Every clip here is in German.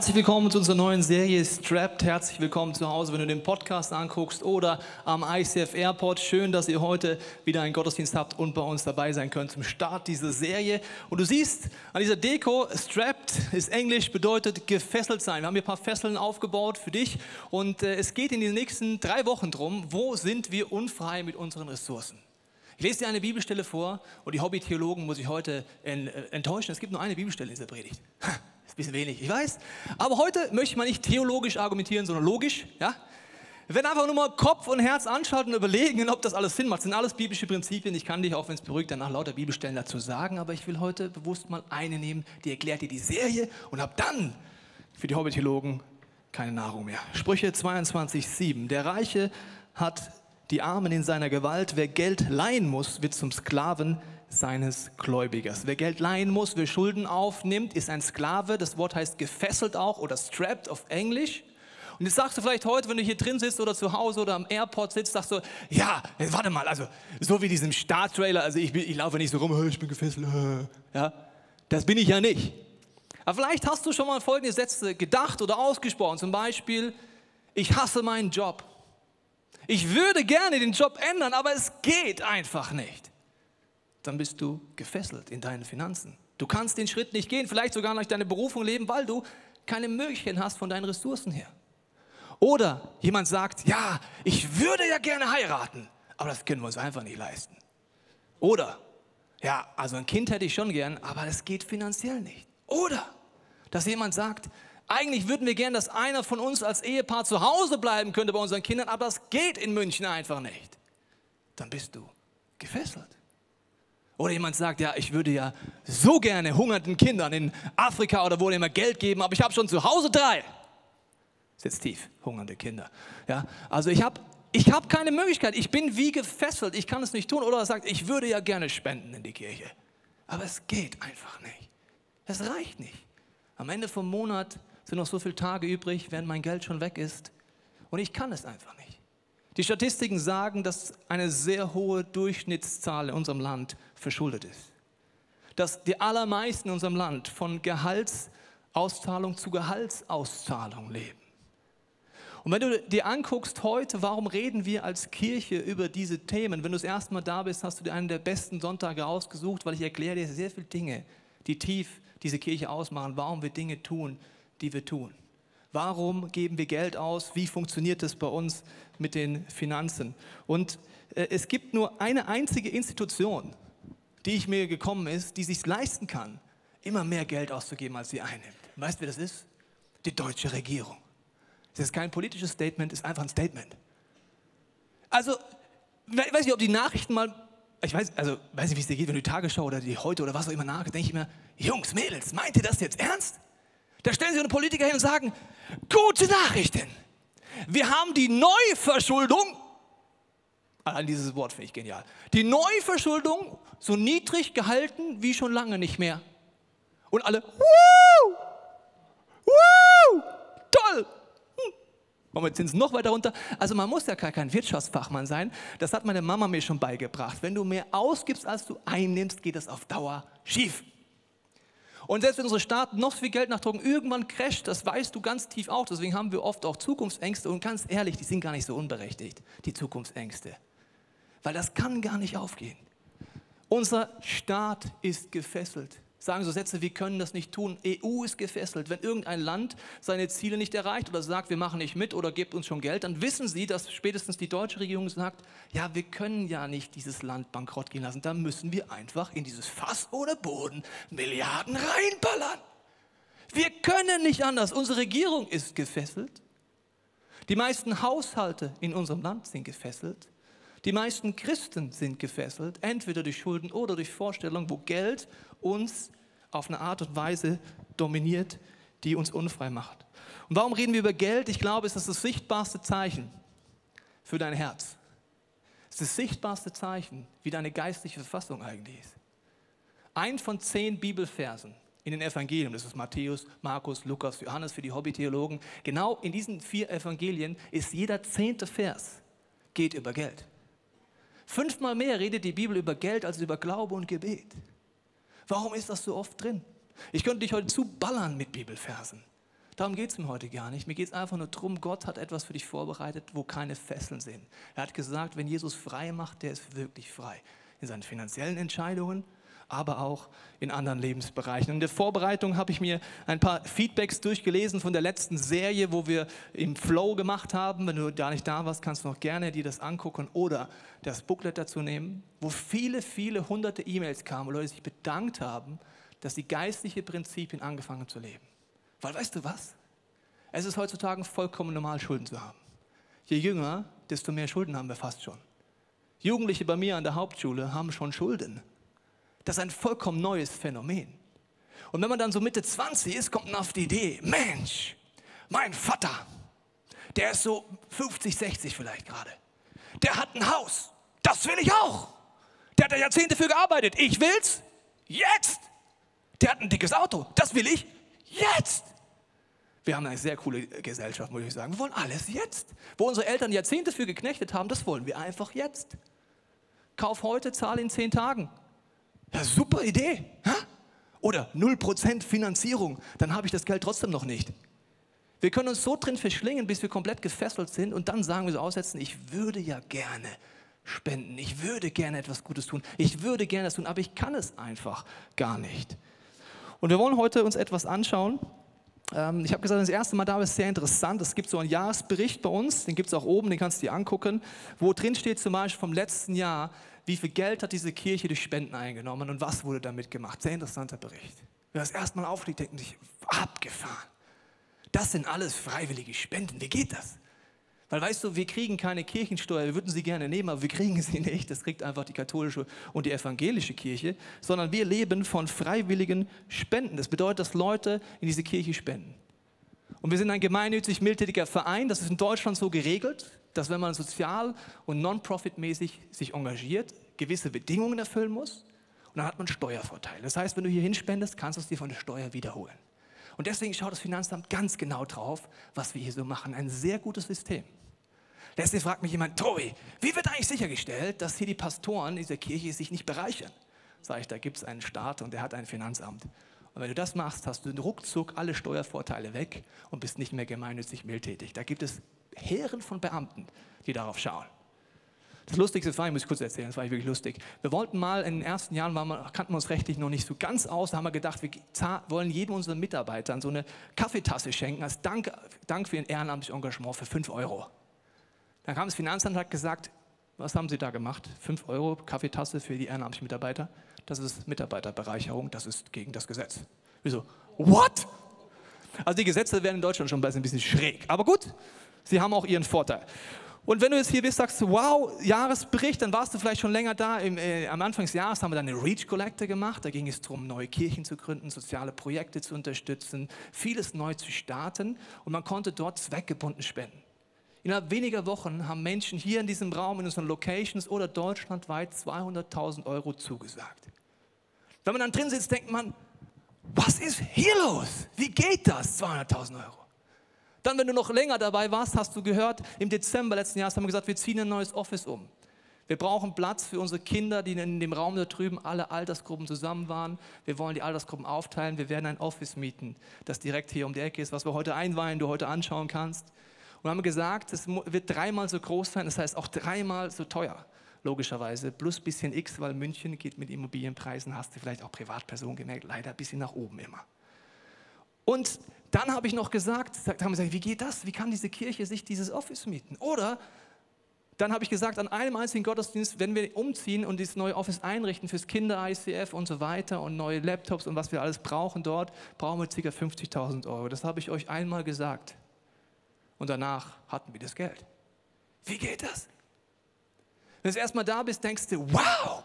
Herzlich willkommen zu unserer neuen Serie Strapped. Herzlich willkommen zu Hause, wenn du den Podcast anguckst oder am ICF Airport. Schön, dass ihr heute wieder einen Gottesdienst habt und bei uns dabei sein könnt zum Start dieser Serie. Und du siehst an dieser Deko, Strapped ist Englisch, bedeutet gefesselt sein. Wir haben hier ein paar Fesseln aufgebaut für dich und äh, es geht in den nächsten drei Wochen drum, wo sind wir unfrei mit unseren Ressourcen. Ich lese dir eine Bibelstelle vor und die Hobby-Theologen muss ich heute äh, enttäuschen. Es gibt nur eine Bibelstelle in dieser Predigt. Bisschen wenig, ich weiß. Aber heute möchte mal nicht theologisch argumentieren, sondern logisch. Ja? Wir werden einfach nur mal Kopf und Herz anschauen und überlegen, ob das alles Sinn macht. Das sind alles biblische Prinzipien. Ich kann dich, auch wenn es beruhigt, danach lauter Bibelstellen dazu sagen. Aber ich will heute bewusst mal eine nehmen, die erklärt dir die Serie und habe dann für die Hobby-Theologen keine Nahrung mehr. Sprüche 22, 7. Der Reiche hat die Armen in seiner Gewalt. Wer Geld leihen muss, wird zum Sklaven seines Gläubigers. Wer Geld leihen muss, wer Schulden aufnimmt, ist ein Sklave. Das Wort heißt gefesselt auch oder strapped auf Englisch. Und jetzt sagst du vielleicht heute, wenn du hier drin sitzt oder zu Hause oder am Airport sitzt, sagst du, ja, warte mal, also so wie diesem Star-Trailer, also ich, ich laufe nicht so rum, ich bin gefesselt, ja, das bin ich ja nicht. Aber vielleicht hast du schon mal folgende Sätze gedacht oder ausgesprochen, zum Beispiel, ich hasse meinen Job. Ich würde gerne den Job ändern, aber es geht einfach nicht dann bist du gefesselt in deinen Finanzen. Du kannst den Schritt nicht gehen, vielleicht sogar nach deiner Berufung leben, weil du keine Möglichkeiten hast von deinen Ressourcen her. Oder jemand sagt, ja, ich würde ja gerne heiraten, aber das können wir uns einfach nicht leisten. Oder, ja, also ein Kind hätte ich schon gern, aber das geht finanziell nicht. Oder, dass jemand sagt, eigentlich würden wir gern, dass einer von uns als Ehepaar zu Hause bleiben könnte bei unseren Kindern, aber das geht in München einfach nicht. Dann bist du gefesselt. Oder jemand sagt, ja, ich würde ja so gerne hungernden Kindern in Afrika oder wo immer Geld geben, aber ich habe schon zu Hause drei. Sitzt tief, hungernde Kinder. Ja, also ich habe ich hab keine Möglichkeit, ich bin wie gefesselt, ich kann es nicht tun. Oder er sagt, ich würde ja gerne spenden in die Kirche. Aber es geht einfach nicht. Es reicht nicht. Am Ende vom Monat sind noch so viele Tage übrig, wenn mein Geld schon weg ist. Und ich kann es einfach nicht. Die Statistiken sagen, dass eine sehr hohe Durchschnittszahl in unserem Land verschuldet ist. Dass die allermeisten in unserem Land von Gehaltsauszahlung zu Gehaltsauszahlung leben. Und wenn du dir anguckst heute, warum reden wir als Kirche über diese Themen? Wenn du das erste Mal da bist, hast du dir einen der besten Sonntage ausgesucht, weil ich erkläre dir sehr viele Dinge, die tief diese Kirche ausmachen, warum wir Dinge tun, die wir tun. Warum geben wir Geld aus? Wie funktioniert das bei uns mit den Finanzen? Und äh, es gibt nur eine einzige Institution, die ich mir gekommen ist, die sich leisten kann, immer mehr Geld auszugeben, als sie einnimmt. weißt du, wer das ist? Die deutsche Regierung. Das ist kein politisches Statement, ist einfach ein Statement. Also, ich weiß nicht, ob die Nachrichten mal, ich weiß, also, weiß nicht, wie es dir geht, wenn du die Tagesschau oder die heute oder was auch immer nach, denke ich mir, Jungs, Mädels, meint ihr das jetzt ernst? Da stellen sich eine Politiker hin und sagen, gute Nachrichten. Wir haben die Neuverschuldung, allein dieses Wort finde ich genial, die Neuverschuldung so niedrig gehalten wie schon lange nicht mehr. Und alle, wuh, wuh, toll. Hm. Machen wir Zinsen noch weiter runter. Also man muss ja kein Wirtschaftsfachmann sein. Das hat meine Mama mir schon beigebracht. Wenn du mehr ausgibst, als du einnimmst, geht das auf Dauer schief. Und selbst wenn unsere Staaten noch so viel Geld nachdrucken, irgendwann crasht, das weißt du ganz tief auch. Deswegen haben wir oft auch Zukunftsängste. Und ganz ehrlich, die sind gar nicht so unberechtigt, die Zukunftsängste. Weil das kann gar nicht aufgehen. Unser Staat ist gefesselt sagen so Sätze, wir können das nicht tun. EU ist gefesselt. Wenn irgendein Land seine Ziele nicht erreicht oder sagt, wir machen nicht mit oder gebt uns schon Geld, dann wissen sie, dass spätestens die deutsche Regierung sagt, ja, wir können ja nicht dieses Land bankrott gehen lassen. Da müssen wir einfach in dieses Fass ohne Boden Milliarden reinballern. Wir können nicht anders. Unsere Regierung ist gefesselt. Die meisten Haushalte in unserem Land sind gefesselt. Die meisten Christen sind gefesselt, entweder durch Schulden oder durch Vorstellungen, wo Geld uns auf eine Art und Weise dominiert, die uns unfrei macht. Und warum reden wir über Geld? Ich glaube, es ist das sichtbarste Zeichen für dein Herz. Es ist das sichtbarste Zeichen, wie deine geistliche Verfassung eigentlich ist. Ein von zehn Bibelversen in den Evangelien, das ist Matthäus, Markus, Lukas, Johannes für die Hobbytheologen, genau in diesen vier Evangelien ist jeder zehnte Vers geht über Geld. Fünfmal mehr redet die Bibel über Geld als über Glaube und Gebet. Warum ist das so oft drin? Ich könnte dich heute zuballern mit Bibelversen. Darum geht es mir heute gar nicht. Mir geht es einfach nur darum, Gott hat etwas für dich vorbereitet, wo keine Fesseln sind. Er hat gesagt, wenn Jesus frei macht, der ist wirklich frei. In seinen finanziellen Entscheidungen, aber auch in anderen Lebensbereichen. In der Vorbereitung habe ich mir ein paar Feedbacks durchgelesen von der letzten Serie, wo wir im Flow gemacht haben. Wenn du gar nicht da warst, kannst du noch gerne dir das angucken oder das Booklet dazu nehmen, wo viele, viele hunderte E-Mails kamen, wo Leute sich bedankt haben, dass sie geistliche Prinzipien angefangen zu leben. Weil weißt du was? Es ist heutzutage vollkommen normal, Schulden zu haben. Je jünger, desto mehr Schulden haben wir fast schon. Jugendliche bei mir an der Hauptschule haben schon Schulden. Das ist ein vollkommen neues Phänomen. Und wenn man dann so Mitte 20 ist, kommt man auf die Idee, Mensch, mein Vater, der ist so 50, 60 vielleicht gerade. Der hat ein Haus. Das will ich auch. Der hat da Jahrzehnte für gearbeitet. Ich will's jetzt. Der hat ein dickes Auto. Das will ich jetzt. Wir haben eine sehr coole Gesellschaft, muss ich sagen. Wir wollen alles jetzt. Wo unsere Eltern Jahrzehnte für geknechtet haben, das wollen wir einfach jetzt. Kauf heute, zahle in zehn Tagen. Ja, super Idee. Oder 0% Finanzierung, dann habe ich das Geld trotzdem noch nicht. Wir können uns so drin verschlingen, bis wir komplett gefesselt sind und dann sagen wir so aussetzen, ich würde ja gerne spenden, ich würde gerne etwas Gutes tun, ich würde gerne das tun, aber ich kann es einfach gar nicht. Und wir wollen heute uns etwas anschauen. Ähm, ich habe gesagt, das erste Mal da ist sehr interessant. Es gibt so einen Jahresbericht bei uns, den gibt es auch oben, den kannst du dir angucken, wo drin steht zum Beispiel vom letzten Jahr, wie viel Geld hat diese Kirche durch Spenden eingenommen und was wurde damit gemacht. Sehr interessanter Bericht. Wer das erstmal aufliegt, denkt sich, abgefahren. Das sind alles freiwillige Spenden. Wie geht das? Weil weißt du, wir kriegen keine Kirchensteuer, wir würden sie gerne nehmen, aber wir kriegen sie nicht. Das kriegt einfach die katholische und die evangelische Kirche, sondern wir leben von freiwilligen Spenden. Das bedeutet, dass Leute in diese Kirche spenden. Und wir sind ein gemeinnützig mildtätiger Verein, das ist in Deutschland so geregelt dass wenn man sozial und non-profit-mäßig sich engagiert, gewisse Bedingungen erfüllen muss und dann hat man Steuervorteile. Das heißt, wenn du hier hinspendest, kannst du es dir von der Steuer wiederholen. Und deswegen schaut das Finanzamt ganz genau drauf, was wir hier so machen. Ein sehr gutes System. Deswegen fragt mich jemand, Tobi, wie wird eigentlich sichergestellt, dass hier die Pastoren dieser Kirche sich nicht bereichern? Sag ich, da gibt es einen Staat und der hat ein Finanzamt. Und wenn du das machst, hast du ruckzuck alle Steuervorteile weg und bist nicht mehr gemeinnützig mildtätig. Da gibt es Heeren von Beamten, die darauf schauen. Das Lustigste war, ich muss kurz erzählen, das war wirklich lustig. Wir wollten mal in den ersten Jahren, wir, kannten wir uns rechtlich noch nicht so ganz aus, da haben wir gedacht, wir wollen jedem unserer Mitarbeitern so eine Kaffeetasse schenken als Dank, Dank für ihr ehrenamtliches Engagement für 5 Euro. Dann kam das Finanzamt und hat gesagt, was haben Sie da gemacht? 5 Euro Kaffeetasse für die ehrenamtlichen Mitarbeiter? Das ist Mitarbeiterbereicherung, das ist gegen das Gesetz. Wieso? What? Also die Gesetze werden in Deutschland schon ein bisschen schräg. Aber gut, Sie haben auch ihren Vorteil. Und wenn du jetzt hier bist, sagst du, wow, Jahresbericht, dann warst du vielleicht schon länger da. Im, äh, am Anfang des Jahres haben wir dann eine Reach Collector gemacht. Da ging es darum, neue Kirchen zu gründen, soziale Projekte zu unterstützen, vieles neu zu starten. Und man konnte dort zweckgebunden spenden. Innerhalb weniger Wochen haben Menschen hier in diesem Raum, in unseren Locations oder deutschlandweit 200.000 Euro zugesagt. Wenn man dann drin sitzt, denkt man, was ist hier los? Wie geht das, 200.000 Euro? Dann, wenn du noch länger dabei warst, hast du gehört, im Dezember letzten Jahres haben wir gesagt, wir ziehen ein neues Office um. Wir brauchen Platz für unsere Kinder, die in dem Raum da drüben alle Altersgruppen zusammen waren. Wir wollen die Altersgruppen aufteilen. Wir werden ein Office mieten, das direkt hier um die Ecke ist, was wir heute einweihen, du heute anschauen kannst. Und haben gesagt, es wird dreimal so groß sein, das heißt auch dreimal so teuer, logischerweise. Plus bisschen X, weil München geht mit Immobilienpreisen, hast du vielleicht auch Privatpersonen gemerkt, leider ein bisschen nach oben immer. Und dann habe ich noch gesagt, haben gesagt, wie geht das? Wie kann diese Kirche sich dieses Office mieten? Oder dann habe ich gesagt, an einem einzigen Gottesdienst, wenn wir umziehen und dieses neue Office einrichten fürs Kinder-ICF und so weiter und neue Laptops und was wir alles brauchen dort, brauchen wir ca. 50.000 Euro. Das habe ich euch einmal gesagt. Und danach hatten wir das Geld. Wie geht das? Wenn du erstmal da bist, denkst du, wow,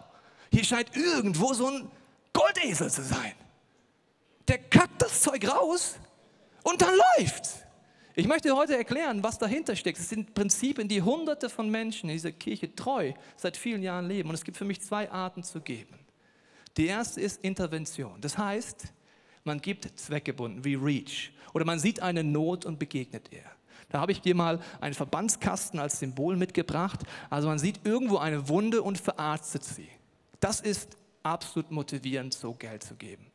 hier scheint irgendwo so ein Goldesel zu sein. Der kackt das Zeug raus und dann läuft's. Ich möchte heute erklären, was dahinter steckt. Es sind Prinzipien, die Hunderte von Menschen in dieser Kirche treu seit vielen Jahren leben. Und es gibt für mich zwei Arten zu geben. Die erste ist Intervention. Das heißt, man gibt zweckgebunden, wie Reach. Oder man sieht eine Not und begegnet ihr. Da habe ich dir mal einen Verbandskasten als Symbol mitgebracht. Also man sieht irgendwo eine Wunde und verarztet sie. Das ist absolut motivierend, so Geld zu geben.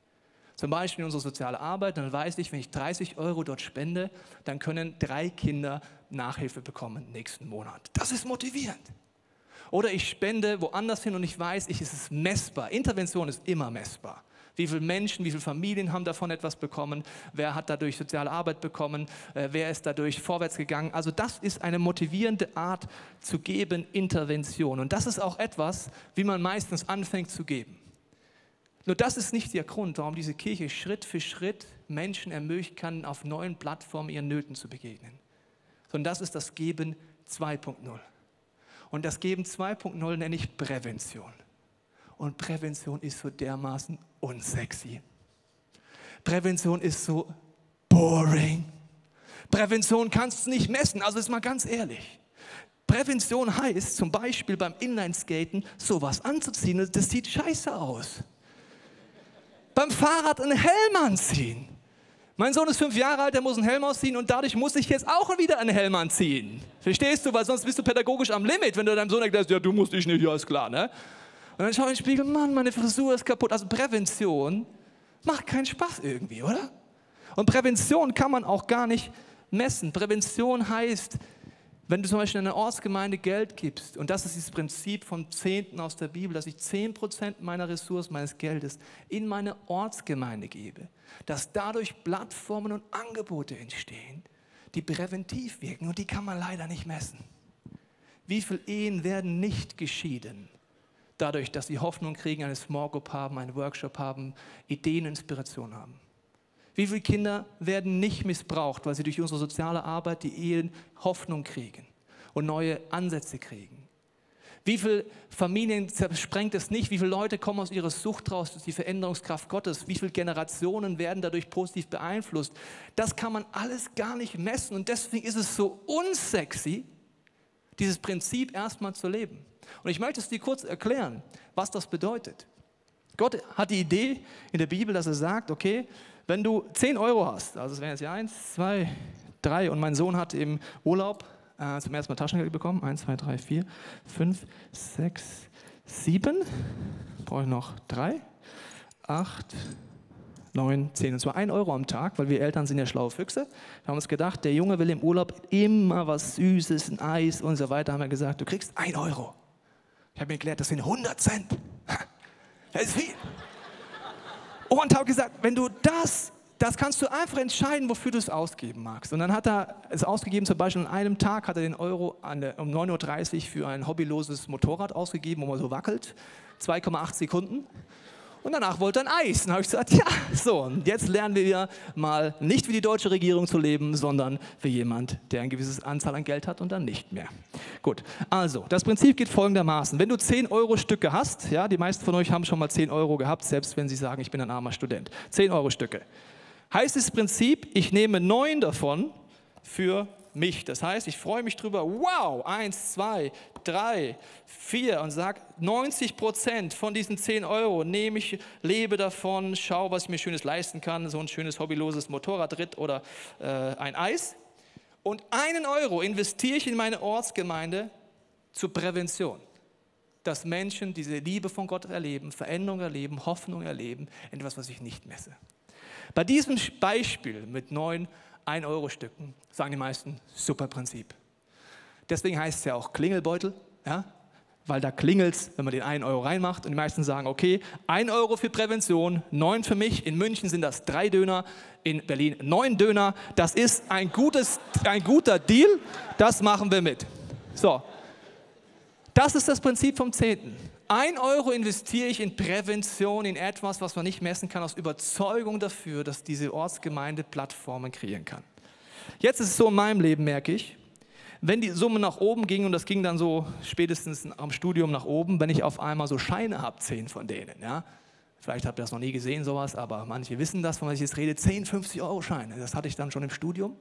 Zum Beispiel in unserer sozialen Arbeit, dann weiß ich, wenn ich 30 Euro dort spende, dann können drei Kinder Nachhilfe bekommen nächsten Monat. Das ist motivierend. Oder ich spende woanders hin und ich weiß, ich, es ist messbar. Intervention ist immer messbar. Wie viele Menschen, wie viele Familien haben davon etwas bekommen? Wer hat dadurch soziale Arbeit bekommen? Äh, wer ist dadurch vorwärts gegangen? Also das ist eine motivierende Art zu geben, Intervention. Und das ist auch etwas, wie man meistens anfängt zu geben. Nur das ist nicht der Grund, warum diese Kirche Schritt für Schritt Menschen ermöglichen kann, auf neuen Plattformen ihren Nöten zu begegnen. Sondern das ist das Geben 2.0. Und das Geben 2.0 nenne ich Prävention. Und Prävention ist so dermaßen unsexy. Prävention ist so boring. Prävention kannst du nicht messen, also ist mal ganz ehrlich. Prävention heißt zum Beispiel beim Inlineskaten sowas anzuziehen, das sieht scheiße aus. Beim Fahrrad einen Helm anziehen. Mein Sohn ist fünf Jahre alt, der muss einen Helm ausziehen und dadurch muss ich jetzt auch wieder einen Helm anziehen. Verstehst du? Weil sonst bist du pädagogisch am Limit, wenn du deinem Sohn erklärst, ja, du musst dich nicht, ja, ist klar, ne? Und dann schaue ich in den Spiegel, Mann, meine Frisur ist kaputt. Also Prävention macht keinen Spaß irgendwie, oder? Und Prävention kann man auch gar nicht messen. Prävention heißt, wenn du zum Beispiel in einer Ortsgemeinde Geld gibst, und das ist das Prinzip vom Zehnten aus der Bibel, dass ich 10% meiner Ressourcen, meines Geldes in meine Ortsgemeinde gebe, dass dadurch Plattformen und Angebote entstehen, die präventiv wirken und die kann man leider nicht messen. Wie viele Ehen werden nicht geschieden? Dadurch, dass sie Hoffnung kriegen, eine Small Group haben, einen Workshop haben, Ideen, Inspiration haben. Wie viele Kinder werden nicht missbraucht, weil sie durch unsere soziale Arbeit die Ehen Hoffnung kriegen und neue Ansätze kriegen? Wie viele Familien zersprengt es nicht? Wie viele Leute kommen aus ihrer Sucht raus durch die Veränderungskraft Gottes? Wie viele Generationen werden dadurch positiv beeinflusst? Das kann man alles gar nicht messen und deswegen ist es so unsexy, dieses Prinzip erstmal zu leben. Und ich möchte es dir kurz erklären, was das bedeutet. Gott hat die Idee in der Bibel, dass er sagt, okay, wenn du 10 Euro hast, also es wären jetzt hier 1, 2, 3 und mein Sohn hat im Urlaub äh, zum ersten Mal Taschengeld bekommen, 1, 2, 3, 4, 5, 6, 7, brauche ich noch 3, 8, 9, 10. Und zwar 1 Euro am Tag, weil wir Eltern sind ja schlaue Füchse. Wir haben uns gedacht, der Junge will im Urlaub immer was Süßes, ein Eis und so weiter. Haben wir gesagt, du kriegst 1 Euro. Ich habe mir erklärt, das sind 100 Cent. Das ist viel. Und habe gesagt, wenn du das, das kannst du einfach entscheiden, wofür du es ausgeben magst. Und dann hat er es ausgegeben, zum Beispiel an einem Tag hat er den Euro der, um 9.30 Uhr für ein hobbyloses Motorrad ausgegeben, wo man so wackelt. 2,8 Sekunden. Und danach wollte er ein Eis. Und dann habe ich gesagt, ja, so, und jetzt lernen wir mal nicht wie die deutsche Regierung zu leben, sondern wie jemand, der ein gewisses Anzahl an Geld hat und dann nicht mehr. Gut, also, das Prinzip geht folgendermaßen. Wenn du 10 Euro Stücke hast, ja, die meisten von euch haben schon mal 10 Euro gehabt, selbst wenn sie sagen, ich bin ein armer Student. 10 Euro Stücke. Heißt das Prinzip, ich nehme 9 davon für mich. Das heißt, ich freue mich drüber, wow, eins, zwei, drei, vier und sage, 90 Prozent von diesen 10 Euro nehme ich, lebe davon, schaue, was ich mir Schönes leisten kann, so ein schönes hobbyloses Motorradritt oder äh, ein Eis. Und einen Euro investiere ich in meine Ortsgemeinde zur Prävention. Dass Menschen diese Liebe von Gott erleben, Veränderung erleben, Hoffnung erleben, etwas, was ich nicht messe. Bei diesem Beispiel mit neun 1-Euro-Stücken, sagen die meisten, super Prinzip. Deswegen heißt es ja auch Klingelbeutel, ja? weil da klingelt es, wenn man den 1 Euro reinmacht. Und die meisten sagen, okay, 1 Euro für Prävention, 9 für mich. In München sind das drei Döner, in Berlin 9 Döner. Das ist ein, gutes, ein guter Deal, das machen wir mit. So, das ist das Prinzip vom Zehnten. Ein Euro investiere ich in Prävention, in etwas, was man nicht messen kann, aus Überzeugung dafür, dass diese Ortsgemeinde Plattformen kreieren kann. Jetzt ist es so in meinem Leben, merke ich, wenn die Summe nach oben ging, und das ging dann so spätestens am Studium nach oben, wenn ich auf einmal so Scheine habe, zehn von denen, ja, vielleicht habt ihr das noch nie gesehen, sowas, aber manche wissen das, von was ich jetzt rede, 10, 50 Euro Scheine, das hatte ich dann schon im Studium.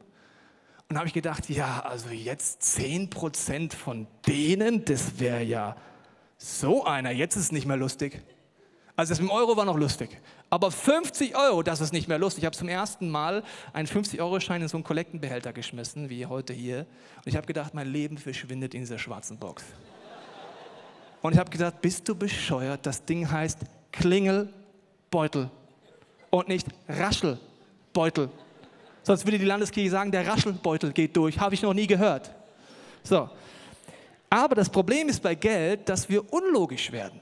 Und habe ich gedacht, ja, also jetzt 10 Prozent von denen, das wäre ja so einer, jetzt ist es nicht mehr lustig. Also das mit dem Euro war noch lustig. Aber 50 Euro, das ist nicht mehr lustig. Ich habe zum ersten Mal einen 50-Euro-Schein in so einen Kollektenbehälter geschmissen, wie heute hier. Und ich habe gedacht, mein Leben verschwindet in dieser schwarzen Box. Und ich habe gedacht, bist du bescheuert? Das Ding heißt Klingelbeutel. und nicht Raschelbeutel. Sonst würde die Landeskirche sagen, der Raschelbeutel geht durch. Habe ich noch nie gehört. So. Aber das Problem ist bei Geld, dass wir unlogisch werden.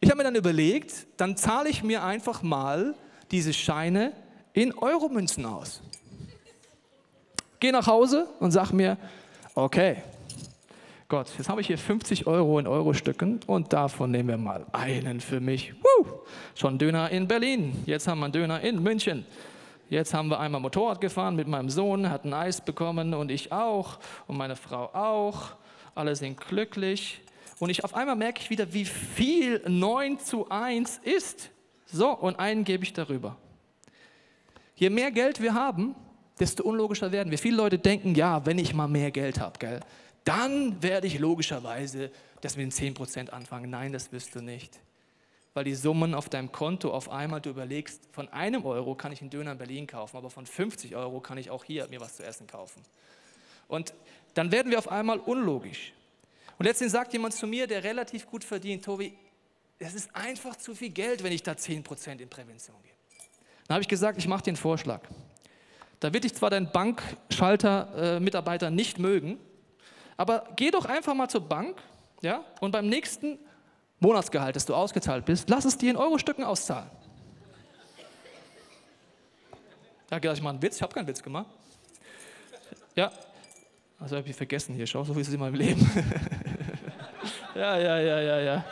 Ich habe mir dann überlegt, dann zahle ich mir einfach mal diese Scheine in Euromünzen aus. Gehe nach Hause und sage mir, okay, Gott, jetzt habe ich hier 50 Euro in Eurostücken und davon nehmen wir mal einen für mich. Woo! Schon Döner in Berlin, jetzt haben wir einen Döner in München. Jetzt haben wir einmal Motorrad gefahren mit meinem Sohn, hat ein Eis bekommen und ich auch und meine Frau auch. Alle sind glücklich. Und ich auf einmal merke ich wieder, wie viel 9 zu 1 ist. So, und einen gebe ich darüber. Je mehr Geld wir haben, desto unlogischer werden wir. Viele Leute denken, ja, wenn ich mal mehr Geld habe, gell, dann werde ich logischerweise das mit den 10% anfangen. Nein, das wirst du nicht. Weil die Summen auf deinem Konto auf einmal, du überlegst, von einem Euro kann ich einen Döner in Berlin kaufen, aber von 50 Euro kann ich auch hier mir was zu essen kaufen. Und dann werden wir auf einmal unlogisch. Und letztendlich sagt jemand zu mir, der relativ gut verdient, Tobi, es ist einfach zu viel Geld, wenn ich da 10% in Prävention gebe. Dann habe ich gesagt, ich mache einen Vorschlag. Da wird dich zwar dein Bankschalter-Mitarbeiter äh, nicht mögen, aber geh doch einfach mal zur Bank ja, und beim nächsten Monatsgehalt, das du ausgezahlt bist, lass es dir in Euro-Stücken auszahlen. Da gedacht, ich mache einen Witz, ich habe keinen Witz gemacht. Ja, also habe ich vergessen hier, schau, so ist es in meinem Leben. ja, ja, ja, ja, ja.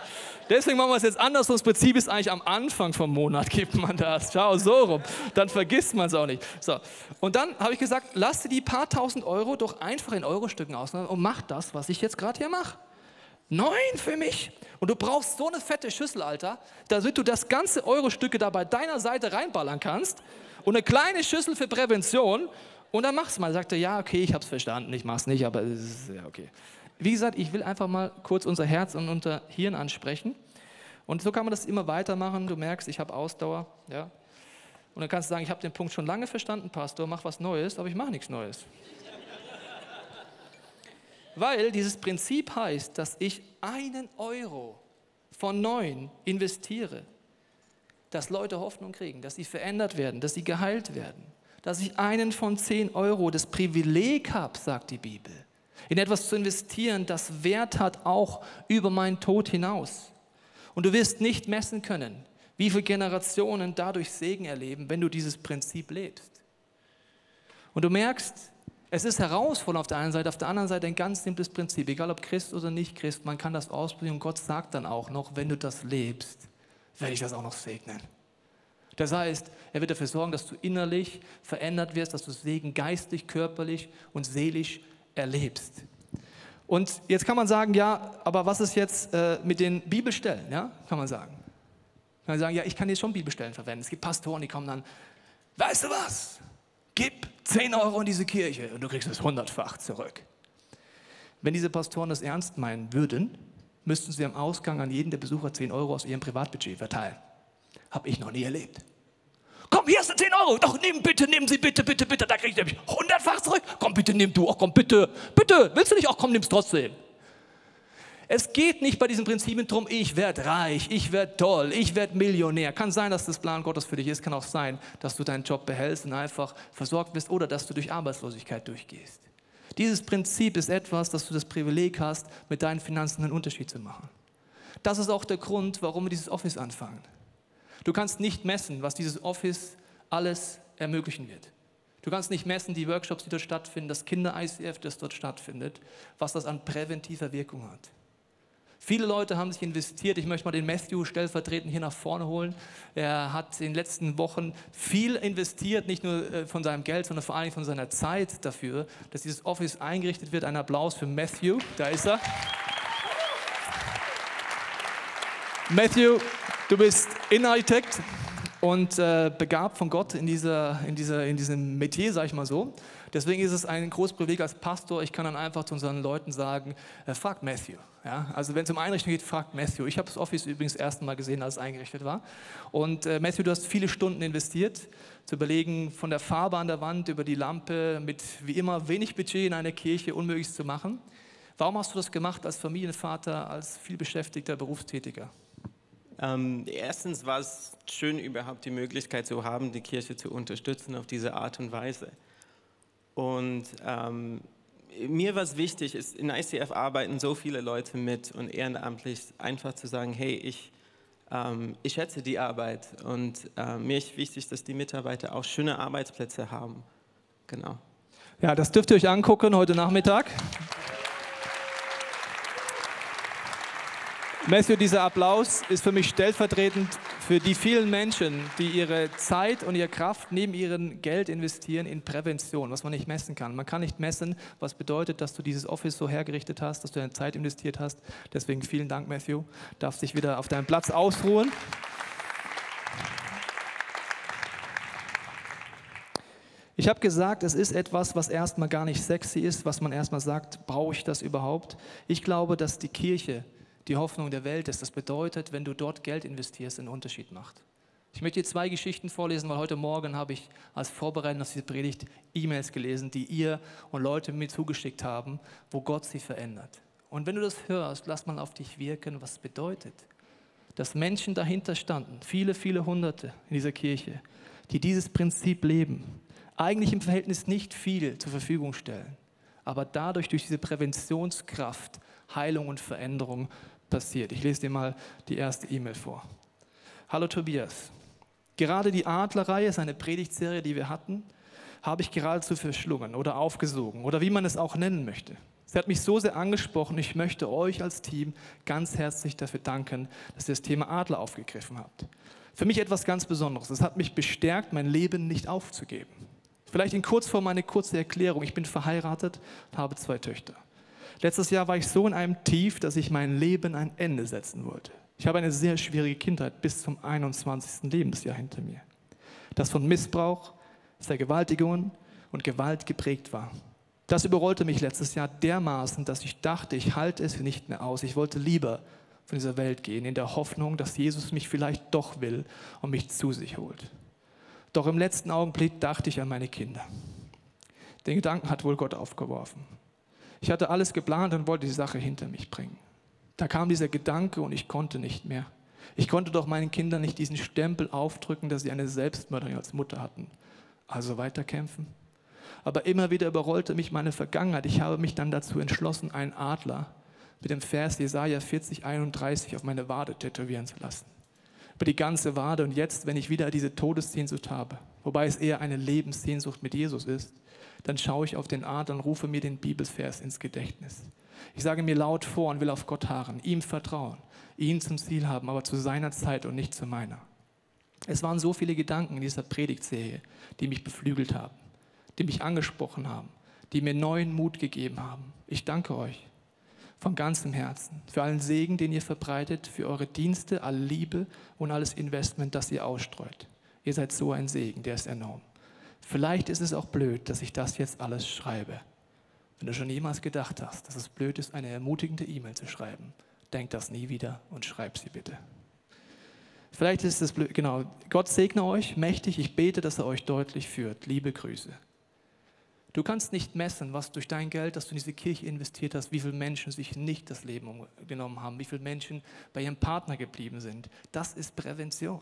Deswegen machen wir es jetzt anders. Das Prinzip ist eigentlich am Anfang vom Monat gibt man das. Schau, so rum. Dann vergisst man es auch nicht. So. Und dann habe ich gesagt, lass dir die paar tausend Euro doch einfach in Eurostücken aus und mach das, was ich jetzt gerade hier mache. Neun für mich. Und du brauchst so eine fette Schüssel, Alter, damit du das ganze Eurostücke da bei deiner Seite reinballern kannst. Und eine kleine Schüssel für Prävention. Und dann mach's mal. Sagte, ja, okay, ich hab's verstanden, ich mach's nicht, aber es ist ja okay. Wie gesagt, ich will einfach mal kurz unser Herz und unser Hirn ansprechen. Und so kann man das immer weitermachen. Du merkst, ich habe Ausdauer. Ja? Und dann kannst du sagen, ich habe den Punkt schon lange verstanden, Pastor, mach was Neues, aber ich mache nichts Neues. Weil dieses Prinzip heißt, dass ich einen Euro von neun investiere, dass Leute Hoffnung kriegen, dass sie verändert werden, dass sie geheilt werden, dass ich einen von zehn Euro das Privileg habe, sagt die Bibel, in etwas zu investieren, das Wert hat auch über meinen Tod hinaus. Und du wirst nicht messen können, wie viele Generationen dadurch Segen erleben, wenn du dieses Prinzip lebst. Und du merkst, es ist herausfordernd auf der einen Seite, auf der anderen Seite ein ganz simples Prinzip, egal ob Christ oder nicht Christ, man kann das ausprobieren und Gott sagt dann auch noch, wenn du das lebst, werde ich das auch noch segnen. Das heißt, er wird dafür sorgen, dass du innerlich verändert wirst, dass du Segen geistig, körperlich und seelisch erlebst. Und jetzt kann man sagen, ja, aber was ist jetzt äh, mit den Bibelstellen? Ja, kann man sagen. Kann man sagen, ja, ich kann jetzt schon Bibelstellen verwenden. Es gibt Pastoren, die kommen dann, weißt du was? Gib 10 Euro in diese Kirche und du kriegst es hundertfach zurück. Wenn diese Pastoren das ernst meinen würden, müssten sie am Ausgang an jeden der Besucher 10 Euro aus ihrem Privatbudget verteilen. Habe ich noch nie erlebt. Komm, hier sind 10 Euro. Doch, nimm bitte, nimm sie bitte, bitte, bitte. Da kriege ich nämlich hundertfach zurück. Komm, bitte, nimm du. Ach komm, bitte, bitte. Willst du nicht? Ach komm, nimm's trotzdem. Es geht nicht bei diesen Prinzipien darum, ich werde reich, ich werde toll, ich werde Millionär. Kann sein, dass das Plan Gottes für dich ist, kann auch sein, dass du deinen Job behältst und einfach versorgt bist oder dass du durch Arbeitslosigkeit durchgehst. Dieses Prinzip ist etwas, dass du das Privileg hast, mit deinen Finanzen einen Unterschied zu machen. Das ist auch der Grund, warum wir dieses Office anfangen. Du kannst nicht messen, was dieses Office alles ermöglichen wird. Du kannst nicht messen, die Workshops, die dort stattfinden, das Kinder-ICF, das dort stattfindet, was das an präventiver Wirkung hat. Viele Leute haben sich investiert. Ich möchte mal den Matthew stellvertretend hier nach vorne holen. Er hat in den letzten Wochen viel investiert, nicht nur äh, von seinem Geld, sondern vor allem von seiner Zeit dafür, dass dieses Office eingerichtet wird. Ein Applaus für Matthew. Da ist er. Matthew, du bist Innenarchitekt und äh, begabt von Gott in, dieser, in, dieser, in diesem Metier, sage ich mal so. Deswegen ist es ein großes Privileg als Pastor. Ich kann dann einfach zu unseren Leuten sagen, äh, fragt Matthew. Ja? Also wenn es um Einrichtung geht, fragt Matthew. Ich habe das Office übrigens das erste Mal gesehen, als es eingerichtet war. Und äh, Matthew, du hast viele Stunden investiert, zu überlegen, von der Farbe an der Wand über die Lampe, mit wie immer wenig Budget in einer Kirche unmöglich zu machen. Warum hast du das gemacht als Familienvater, als vielbeschäftigter Berufstätiger? Ähm, erstens war es schön, überhaupt die Möglichkeit zu haben, die Kirche zu unterstützen auf diese Art und Weise. Und ähm, mir war es wichtig, ist, in ICF arbeiten so viele Leute mit und ehrenamtlich einfach zu sagen, hey, ich, ähm, ich schätze die Arbeit und äh, mir ist wichtig, dass die Mitarbeiter auch schöne Arbeitsplätze haben. Genau. Ja, das dürft ihr euch angucken heute Nachmittag. Matthew, dieser Applaus ist für mich stellvertretend für die vielen Menschen, die ihre Zeit und ihre Kraft neben ihrem Geld investieren in Prävention, was man nicht messen kann. Man kann nicht messen, was bedeutet, dass du dieses Office so hergerichtet hast, dass du deine Zeit investiert hast. Deswegen vielen Dank, Matthew. Darfst dich wieder auf deinem Platz ausruhen. Ich habe gesagt, es ist etwas, was erstmal gar nicht sexy ist, was man erstmal sagt, brauche ich das überhaupt? Ich glaube, dass die Kirche die Hoffnung der Welt ist. Das bedeutet, wenn du dort Geld investierst, einen Unterschied macht. Ich möchte dir zwei Geschichten vorlesen, weil heute Morgen habe ich als Vorbereitung auf diese Predigt E-Mails gelesen, die ihr und Leute mir zugeschickt haben, wo Gott sie verändert. Und wenn du das hörst, lass mal auf dich wirken, was bedeutet. Dass Menschen dahinter standen, viele, viele Hunderte in dieser Kirche, die dieses Prinzip leben, eigentlich im Verhältnis nicht viel zur Verfügung stellen, aber dadurch durch diese Präventionskraft Heilung und Veränderung passiert. Ich lese dir mal die erste E-Mail vor. Hallo Tobias. Gerade die Adlerreihe ist eine Predigtserie, die wir hatten, habe ich geradezu verschlungen oder aufgesogen oder wie man es auch nennen möchte. Sie hat mich so sehr angesprochen, ich möchte euch als Team ganz herzlich dafür danken, dass ihr das Thema Adler aufgegriffen habt. Für mich etwas ganz Besonderes. Es hat mich bestärkt, mein Leben nicht aufzugeben. Vielleicht in Kurzform eine kurze Erklärung. Ich bin verheiratet und habe zwei Töchter. Letztes Jahr war ich so in einem Tief, dass ich mein Leben ein Ende setzen wollte. Ich habe eine sehr schwierige Kindheit bis zum 21. Lebensjahr hinter mir, das von Missbrauch, Vergewaltigungen und Gewalt geprägt war. Das überrollte mich letztes Jahr dermaßen, dass ich dachte, ich halte es nicht mehr aus. Ich wollte lieber von dieser Welt gehen, in der Hoffnung, dass Jesus mich vielleicht doch will und mich zu sich holt. Doch im letzten Augenblick dachte ich an meine Kinder. Den Gedanken hat wohl Gott aufgeworfen. Ich hatte alles geplant und wollte die Sache hinter mich bringen. Da kam dieser Gedanke und ich konnte nicht mehr. Ich konnte doch meinen Kindern nicht diesen Stempel aufdrücken, dass sie eine Selbstmörderin als Mutter hatten. Also weiterkämpfen. Aber immer wieder überrollte mich meine Vergangenheit. Ich habe mich dann dazu entschlossen, einen Adler mit dem Vers Jesaja 40, 31 auf meine Wade tätowieren zu lassen. Über die ganze Wade. Und jetzt, wenn ich wieder diese Todessehnsucht habe, wobei es eher eine Lebenssehnsucht mit Jesus ist, dann schaue ich auf den Adler und rufe mir den Bibelvers ins Gedächtnis. Ich sage mir laut vor und will auf Gott harren, ihm vertrauen, ihn zum Ziel haben, aber zu seiner Zeit und nicht zu meiner. Es waren so viele Gedanken in dieser Predigtserie, die mich beflügelt haben, die mich angesprochen haben, die mir neuen Mut gegeben haben. Ich danke euch von ganzem Herzen für allen Segen, den ihr verbreitet, für eure Dienste, alle Liebe und alles Investment, das ihr ausstreut. Ihr seid so ein Segen, der ist enorm. Vielleicht ist es auch blöd, dass ich das jetzt alles schreibe. Wenn du schon jemals gedacht hast, dass es blöd ist, eine ermutigende E-Mail zu schreiben, denk das nie wieder und schreib sie bitte. Vielleicht ist es blöd, genau. Gott segne euch mächtig. Ich bete, dass er euch deutlich führt. Liebe Grüße. Du kannst nicht messen, was durch dein Geld, das du in diese Kirche investiert hast, wie viele Menschen sich nicht das Leben genommen haben, wie viele Menschen bei ihrem Partner geblieben sind. Das ist Prävention.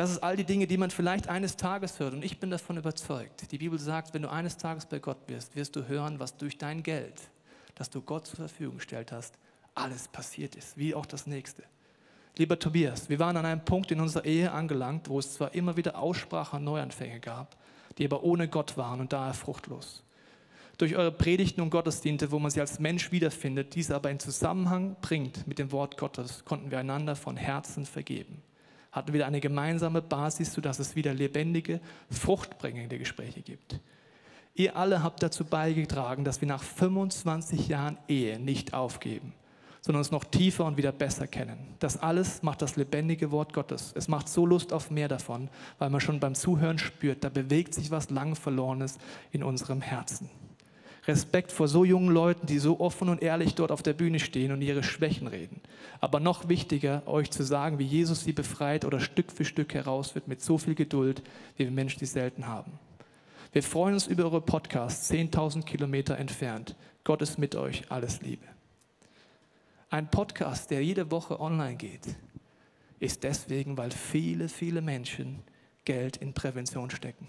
Das ist all die Dinge, die man vielleicht eines Tages hört. Und ich bin davon überzeugt. Die Bibel sagt, wenn du eines Tages bei Gott bist, wirst du hören, was durch dein Geld, das du Gott zur Verfügung gestellt hast, alles passiert ist, wie auch das nächste. Lieber Tobias, wir waren an einem Punkt in unserer Ehe angelangt, wo es zwar immer wieder Aussprache und Neuanfänge gab, die aber ohne Gott waren und daher fruchtlos. Durch eure Predigten und Gottesdienste, wo man sie als Mensch wiederfindet, diese aber in Zusammenhang bringt mit dem Wort Gottes, konnten wir einander von Herzen vergeben hatten wieder eine gemeinsame Basis, sodass es wieder lebendige, fruchtbringende Gespräche gibt. Ihr alle habt dazu beigetragen, dass wir nach 25 Jahren Ehe nicht aufgeben, sondern uns noch tiefer und wieder besser kennen. Das alles macht das lebendige Wort Gottes. Es macht so Lust auf mehr davon, weil man schon beim Zuhören spürt, da bewegt sich was lang Verlorenes in unserem Herzen. Respekt vor so jungen Leuten, die so offen und ehrlich dort auf der Bühne stehen und ihre Schwächen reden. Aber noch wichtiger, euch zu sagen, wie Jesus sie befreit oder Stück für Stück heraus wird mit so viel Geduld, wie wir Menschen die selten haben. Wir freuen uns über eure Podcasts, 10.000 Kilometer entfernt. Gott ist mit euch, alles Liebe. Ein Podcast, der jede Woche online geht, ist deswegen, weil viele, viele Menschen Geld in Prävention stecken.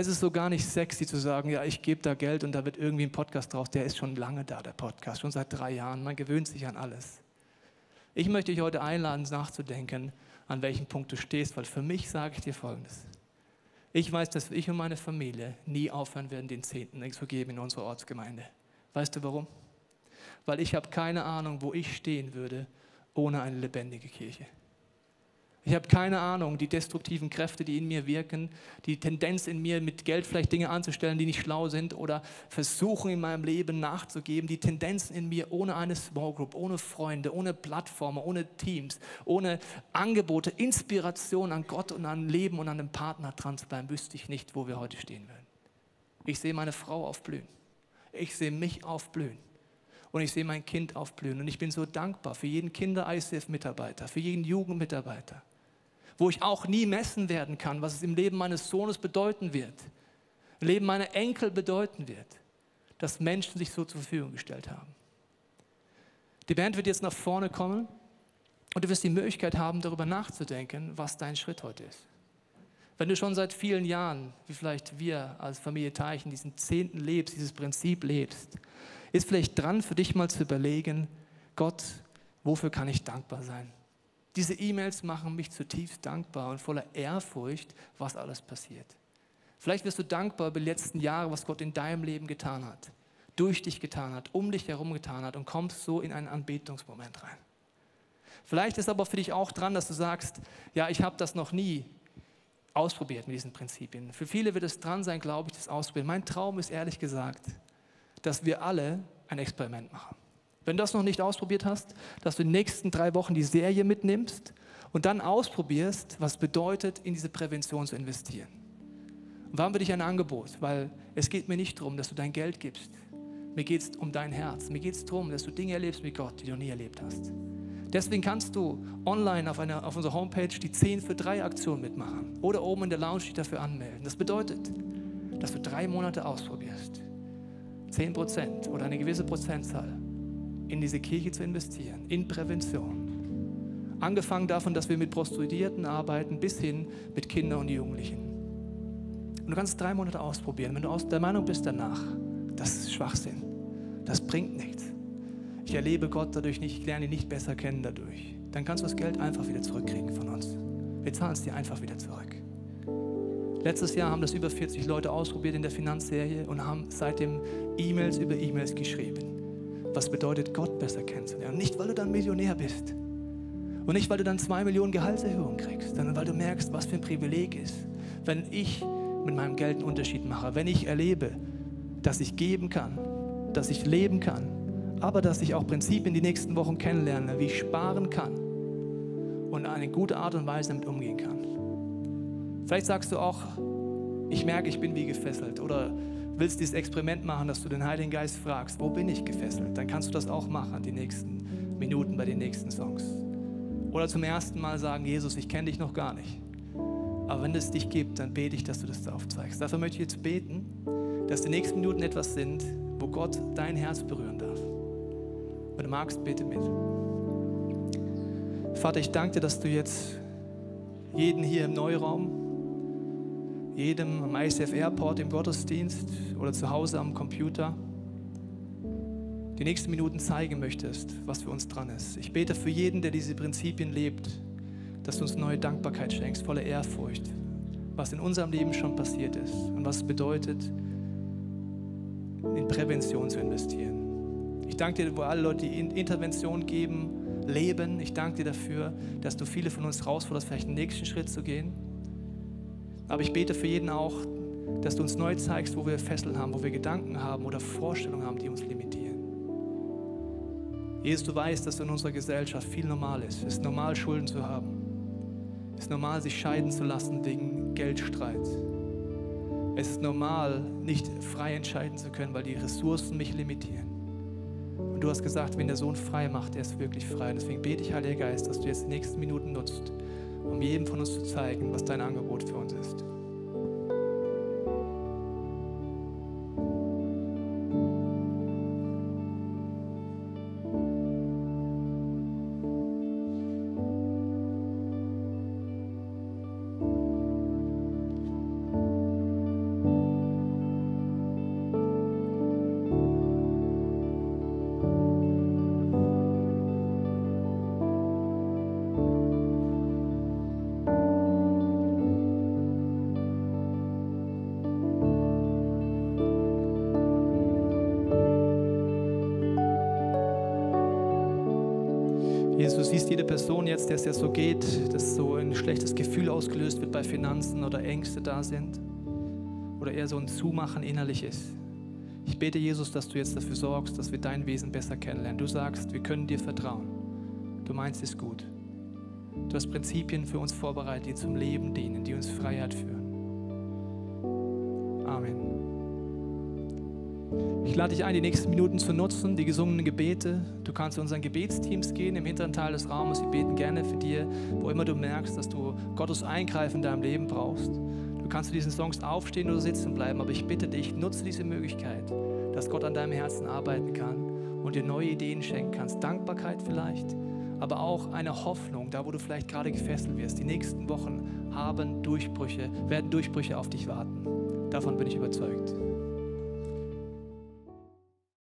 Es ist so gar nicht sexy zu sagen, ja, ich gebe da Geld und da wird irgendwie ein Podcast draus. Der ist schon lange da, der Podcast, schon seit drei Jahren. Man gewöhnt sich an alles. Ich möchte dich heute einladen, nachzudenken, an welchem Punkt du stehst, weil für mich sage ich dir Folgendes. Ich weiß, dass ich und meine Familie nie aufhören werden, den Zehnten zu geben in unserer Ortsgemeinde. Weißt du warum? Weil ich habe keine Ahnung, wo ich stehen würde ohne eine lebendige Kirche. Ich habe keine Ahnung, die destruktiven Kräfte, die in mir wirken, die Tendenz in mir, mit Geld vielleicht Dinge anzustellen, die nicht schlau sind oder versuchen in meinem Leben nachzugeben, die Tendenzen in mir ohne eine Small Group, ohne Freunde, ohne Plattformen, ohne Teams, ohne Angebote, Inspiration an Gott und an Leben und an einem Partner dran zu bleiben, wüsste ich nicht, wo wir heute stehen würden. Ich sehe meine Frau aufblühen. Ich sehe mich aufblühen und ich sehe mein Kind aufblühen. Und ich bin so dankbar für jeden Kinder-ICF-Mitarbeiter, für jeden Jugendmitarbeiter, wo ich auch nie messen werden kann, was es im Leben meines Sohnes bedeuten wird, im Leben meiner Enkel bedeuten wird, dass Menschen sich so zur Verfügung gestellt haben. Die Band wird jetzt nach vorne kommen und du wirst die Möglichkeit haben, darüber nachzudenken, was dein Schritt heute ist. Wenn du schon seit vielen Jahren, wie vielleicht wir als Familie Teichen, diesen Zehnten lebst, dieses Prinzip lebst, ist vielleicht dran für dich mal zu überlegen, Gott, wofür kann ich dankbar sein? Diese E-Mails machen mich zutiefst dankbar und voller Ehrfurcht, was alles passiert. Vielleicht wirst du dankbar über die letzten Jahre, was Gott in deinem Leben getan hat, durch dich getan hat, um dich herum getan hat und kommst so in einen Anbetungsmoment rein. Vielleicht ist aber für dich auch dran, dass du sagst, ja, ich habe das noch nie ausprobiert mit diesen Prinzipien. Für viele wird es dran sein, glaube ich, das ausprobieren. Mein Traum ist ehrlich gesagt, dass wir alle ein Experiment machen. Wenn du das noch nicht ausprobiert hast, dass du in den nächsten drei Wochen die Serie mitnimmst und dann ausprobierst, was bedeutet, in diese Prävention zu investieren. Warum will ich ein Angebot? Weil es geht mir nicht darum, dass du dein Geld gibst. Mir geht es um dein Herz. Mir geht es darum, dass du Dinge erlebst mit Gott, die du nie erlebt hast. Deswegen kannst du online auf, einer, auf unserer Homepage die 10 für 3 Aktion mitmachen oder oben in der Lounge dich dafür anmelden. Das bedeutet, dass du drei Monate ausprobierst, 10 Prozent oder eine gewisse Prozentzahl in diese Kirche zu investieren, in Prävention. Angefangen davon, dass wir mit Prostituierten arbeiten, bis hin mit Kindern und Jugendlichen. Und du kannst drei Monate ausprobieren. Wenn du aus der Meinung bist danach, das ist Schwachsinn, das bringt nichts. Ich erlebe Gott dadurch nicht, ich lerne ihn nicht besser kennen dadurch. Dann kannst du das Geld einfach wieder zurückkriegen von uns. Wir zahlen es dir einfach wieder zurück. Letztes Jahr haben das über 40 Leute ausprobiert in der Finanzserie und haben seitdem E-Mails über E-Mails geschrieben. Was bedeutet, Gott besser kennenzulernen? Nicht, weil du dann Millionär bist. Und nicht, weil du dann zwei Millionen Gehaltserhöhung kriegst, sondern weil du merkst, was für ein Privileg ist, wenn ich mit meinem Geld einen Unterschied mache, wenn ich erlebe, dass ich geben kann, dass ich leben kann, aber dass ich auch Prinzipien die nächsten Wochen kennenlerne, wie ich sparen kann und eine gute Art und Weise damit umgehen kann. Vielleicht sagst du auch, ich merke, ich bin wie gefesselt oder willst dieses Experiment machen, dass du den Heiligen Geist fragst, wo bin ich gefesselt? Dann kannst du das auch machen, die nächsten Minuten bei den nächsten Songs. Oder zum ersten Mal sagen, Jesus, ich kenne dich noch gar nicht. Aber wenn es dich gibt, dann bete ich, dass du das aufzeigst. Dafür möchte ich jetzt beten, dass die nächsten Minuten etwas sind, wo Gott dein Herz berühren darf. Wenn du magst, bete mit. Vater, ich danke dir, dass du jetzt jeden hier im Neuraum jedem am ICF Airport im Gottesdienst oder zu Hause am Computer die nächsten Minuten zeigen möchtest, was für uns dran ist. Ich bete für jeden, der diese Prinzipien lebt, dass du uns neue Dankbarkeit schenkst, volle Ehrfurcht, was in unserem Leben schon passiert ist und was es bedeutet, in Prävention zu investieren. Ich danke dir, wo alle Leute, die Intervention geben, leben. Ich danke dir dafür, dass du viele von uns herausforderst, vielleicht den nächsten Schritt zu gehen aber ich bete für jeden auch, dass du uns neu zeigst, wo wir Fesseln haben, wo wir Gedanken haben oder Vorstellungen haben, die uns limitieren. Jesus, du weißt, dass in unserer Gesellschaft viel normal ist. Es ist normal, Schulden zu haben. Es ist normal, sich scheiden zu lassen wegen Geldstreit. Es ist normal, nicht frei entscheiden zu können, weil die Ressourcen mich limitieren. Und du hast gesagt, wenn der Sohn frei macht, er ist wirklich frei. Und deswegen bete ich, Heiliger Geist, dass du jetzt die nächsten Minuten nutzt, um jedem von uns zu zeigen, was dein Angebot für uns ist. Siehst jede Person jetzt, der es ja so geht, dass so ein schlechtes Gefühl ausgelöst wird bei Finanzen oder Ängste da sind oder eher so ein Zumachen innerlich ist. Ich bete, Jesus, dass du jetzt dafür sorgst, dass wir dein Wesen besser kennenlernen. Du sagst, wir können dir vertrauen. Du meinst es gut. Du hast Prinzipien für uns vorbereitet, die zum Leben dienen, die uns Freiheit führen. Ich lade dich ein, die nächsten Minuten zu nutzen, die gesungenen Gebete. Du kannst zu unseren Gebetsteams gehen im hinteren Teil des Raumes. Wir beten gerne für dir, wo immer du merkst, dass du Gottes Eingreifen in deinem Leben brauchst. Du kannst zu diesen Songs aufstehen oder sitzen bleiben, aber ich bitte dich, nutze diese Möglichkeit, dass Gott an deinem Herzen arbeiten kann und dir neue Ideen schenken kannst. Dankbarkeit vielleicht, aber auch eine Hoffnung, da wo du vielleicht gerade gefesselt wirst. Die nächsten Wochen haben Durchbrüche, werden Durchbrüche auf dich warten. Davon bin ich überzeugt.